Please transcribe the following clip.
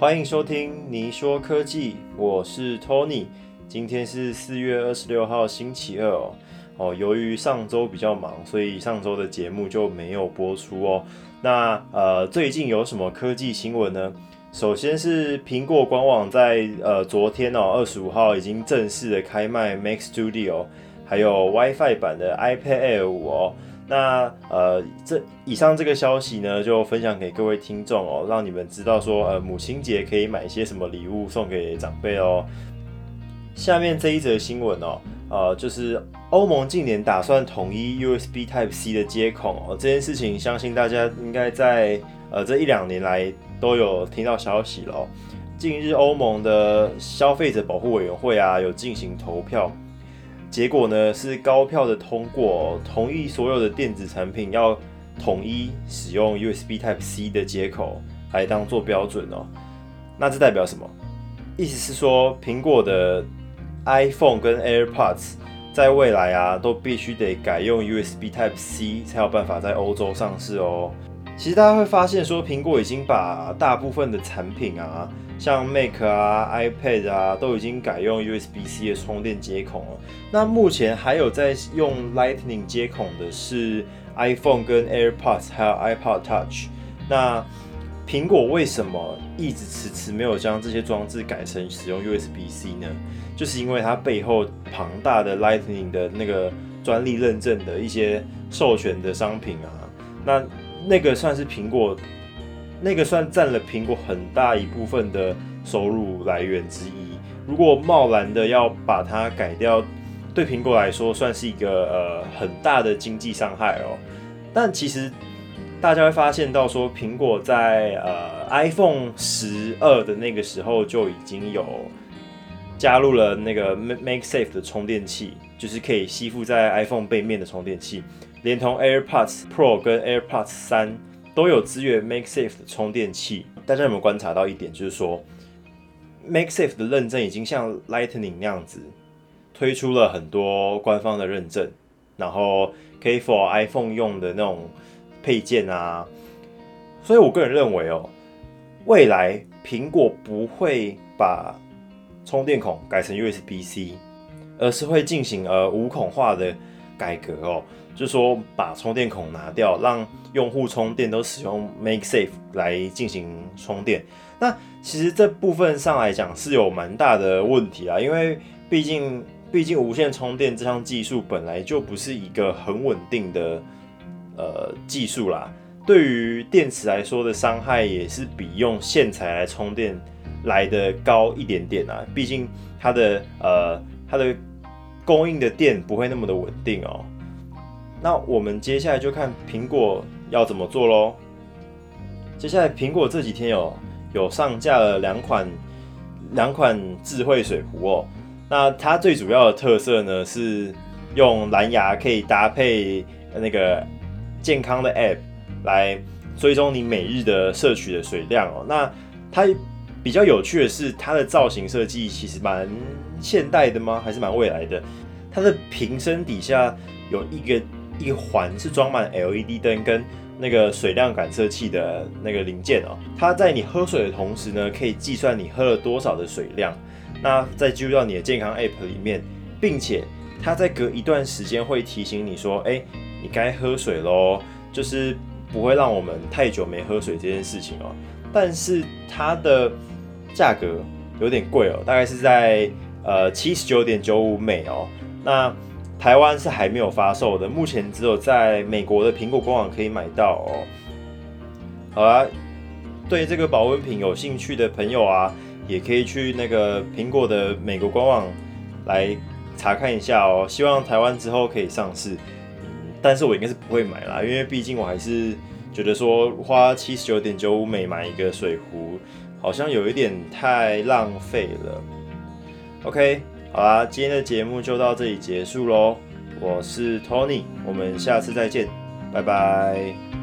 欢迎收听《你说科技》，我是 Tony。今天是四月二十六号，星期二哦。哦，由于上周比较忙，所以上周的节目就没有播出哦。那呃，最近有什么科技新闻呢？首先是苹果官网在呃昨天哦，二十五号已经正式的开卖 Mac Studio，还有 WiFi 版的 iPad Air 五哦。那呃，这以上这个消息呢，就分享给各位听众哦，让你们知道说，呃，母亲节可以买一些什么礼物送给长辈哦。下面这一则新闻哦，呃，就是欧盟近年打算统一 USB Type C 的接口哦，这件事情相信大家应该在呃这一两年来都有听到消息了。近日，欧盟的消费者保护委员会啊，有进行投票。结果呢是高票的通过，同意所有的电子产品要统一使用 USB Type C 的接口来当做标准哦。那这代表什么？意思是说，苹果的 iPhone 跟 AirPods 在未来啊都必须得改用 USB Type C 才有办法在欧洲上市哦。其实大家会发现说，苹果已经把大部分的产品啊。像 Mac 啊、iPad 啊，都已经改用 USB-C 的充电接孔了。那目前还有在用 Lightning 接孔的是 iPhone 跟 AirPods，还有 iPod Touch。那苹果为什么一直迟迟没有将这些装置改成使用 USB-C 呢？就是因为它背后庞大的 Lightning 的那个专利认证的一些授权的商品啊，那那个算是苹果。那个算占了苹果很大一部分的收入来源之一。如果贸然的要把它改掉，对苹果来说算是一个呃很大的经济伤害哦。但其实大家会发现到说，苹果在呃 iPhone 十二的那个时候就已经有加入了那个 Make Safe 的充电器，就是可以吸附在 iPhone 背面的充电器，连同 AirPods Pro 跟 AirPods 三。都有支援 MakeSafe 的充电器。大家有没有观察到一点，就是说 MakeSafe 的认证已经像 Lightning 那样子推出了很多官方的认证，然后可以 for iPhone 用的那种配件啊。所以我个人认为哦，未来苹果不会把充电孔改成 USB-C，而是会进行呃无孔化的改革哦。就说，把充电孔拿掉，让用户充电都使用 MakeSafe 来进行充电。那其实这部分上来讲是有蛮大的问题啊，因为毕竟毕竟无线充电这项技术本来就不是一个很稳定的呃技术啦。对于电池来说的伤害也是比用线材来充电来的高一点点啊。毕竟它的呃它的供应的电不会那么的稳定哦。那我们接下来就看苹果要怎么做喽。接下来苹果这几天有有上架了两款两款智慧水壶哦。那它最主要的特色呢是用蓝牙可以搭配那个健康的 App 来追踪你每日的摄取的水量哦。那它比较有趣的是它的造型设计其实蛮现代的吗？还是蛮未来的？它的瓶身底下有一个。一环是装满 LED 灯跟那个水量感测器的那个零件哦，它在你喝水的同时呢，可以计算你喝了多少的水量，那再记录到你的健康 App 里面，并且它在隔一段时间会提醒你说，哎，你该喝水喽，就是不会让我们太久没喝水这件事情哦。但是它的价格有点贵哦，大概是在呃七十九点九五美哦，那。台湾是还没有发售的，目前只有在美国的苹果官网可以买到哦。好啦，对这个保温瓶有兴趣的朋友啊，也可以去那个苹果的美国官网来查看一下哦。希望台湾之后可以上市，但是我应该是不会买啦，因为毕竟我还是觉得说花七十九点九五美买一个水壶，好像有一点太浪费了。OK。好啦，今天的节目就到这里结束喽。我是 Tony，我们下次再见，拜拜。